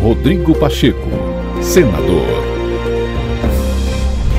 Rodrigo Pacheco, senador.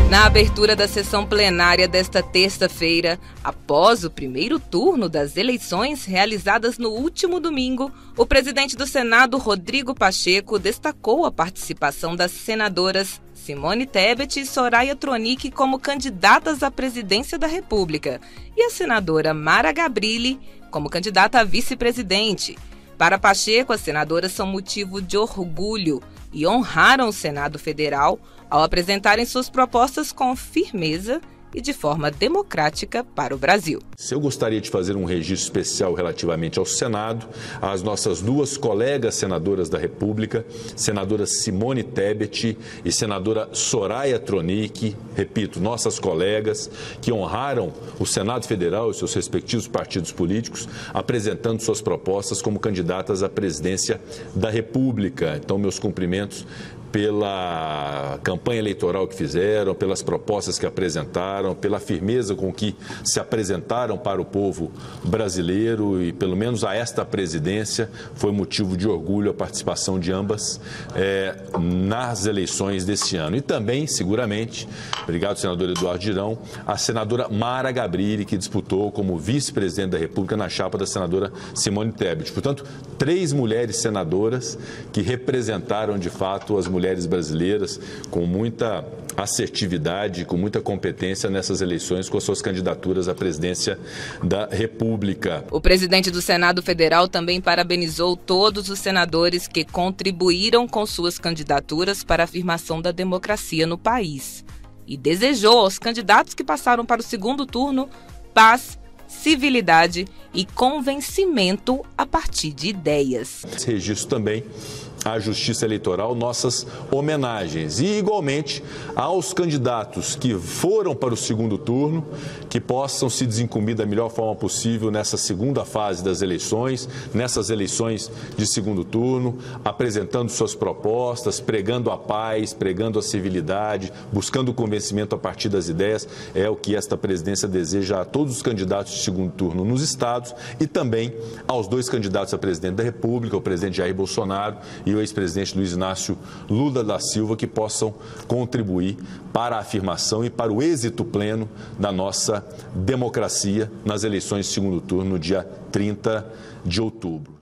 Na abertura da sessão plenária desta terça-feira, após o primeiro turno das eleições realizadas no último domingo, o presidente do Senado, Rodrigo Pacheco, destacou a participação das senadoras Simone Tebet e Soraya Tronic como candidatas à presidência da República e a senadora Mara Gabrilli como candidata a vice-presidente. Para Pacheco, as senadoras são motivo de orgulho e honraram o Senado Federal ao apresentarem suas propostas com firmeza e de forma democrática para o Brasil. Eu gostaria de fazer um registro especial relativamente ao Senado, às nossas duas colegas senadoras da República, senadora Simone Tebet e senadora Soraya Tronic, repito, nossas colegas que honraram o Senado Federal e seus respectivos partidos políticos, apresentando suas propostas como candidatas à presidência da República. Então, meus cumprimentos pela campanha eleitoral que fizeram, pelas propostas que apresentaram, pela firmeza com que se apresentaram para o povo brasileiro e, pelo menos a esta presidência, foi motivo de orgulho a participação de ambas é, nas eleições deste ano. E também, seguramente, obrigado, senador Eduardo Girão, a senadora Mara Gabrilli, que disputou como vice-presidente da República na chapa da senadora Simone Tebet. Portanto, três mulheres senadoras que representaram, de fato, as mulheres mulheres brasileiras com muita assertividade, com muita competência nessas eleições com as suas candidaturas à presidência da República. O presidente do Senado Federal também parabenizou todos os senadores que contribuíram com suas candidaturas para a afirmação da democracia no país e desejou aos candidatos que passaram para o segundo turno paz, civilidade e convencimento a partir de ideias. Esse registro também à Justiça Eleitoral nossas homenagens e, igualmente, aos candidatos que foram para o segundo turno, que possam se desincumbir da melhor forma possível nessa segunda fase das eleições, nessas eleições de segundo turno, apresentando suas propostas, pregando a paz, pregando a civilidade, buscando o convencimento a partir das ideias. É o que esta presidência deseja a todos os candidatos de segundo turno nos estados e também aos dois candidatos a presidente da República, o presidente Jair Bolsonaro e o ex-presidente Luiz Inácio Lula da Silva, que possam contribuir para a afirmação e para o êxito pleno da nossa democracia nas eleições de segundo turno, no dia 30 de outubro.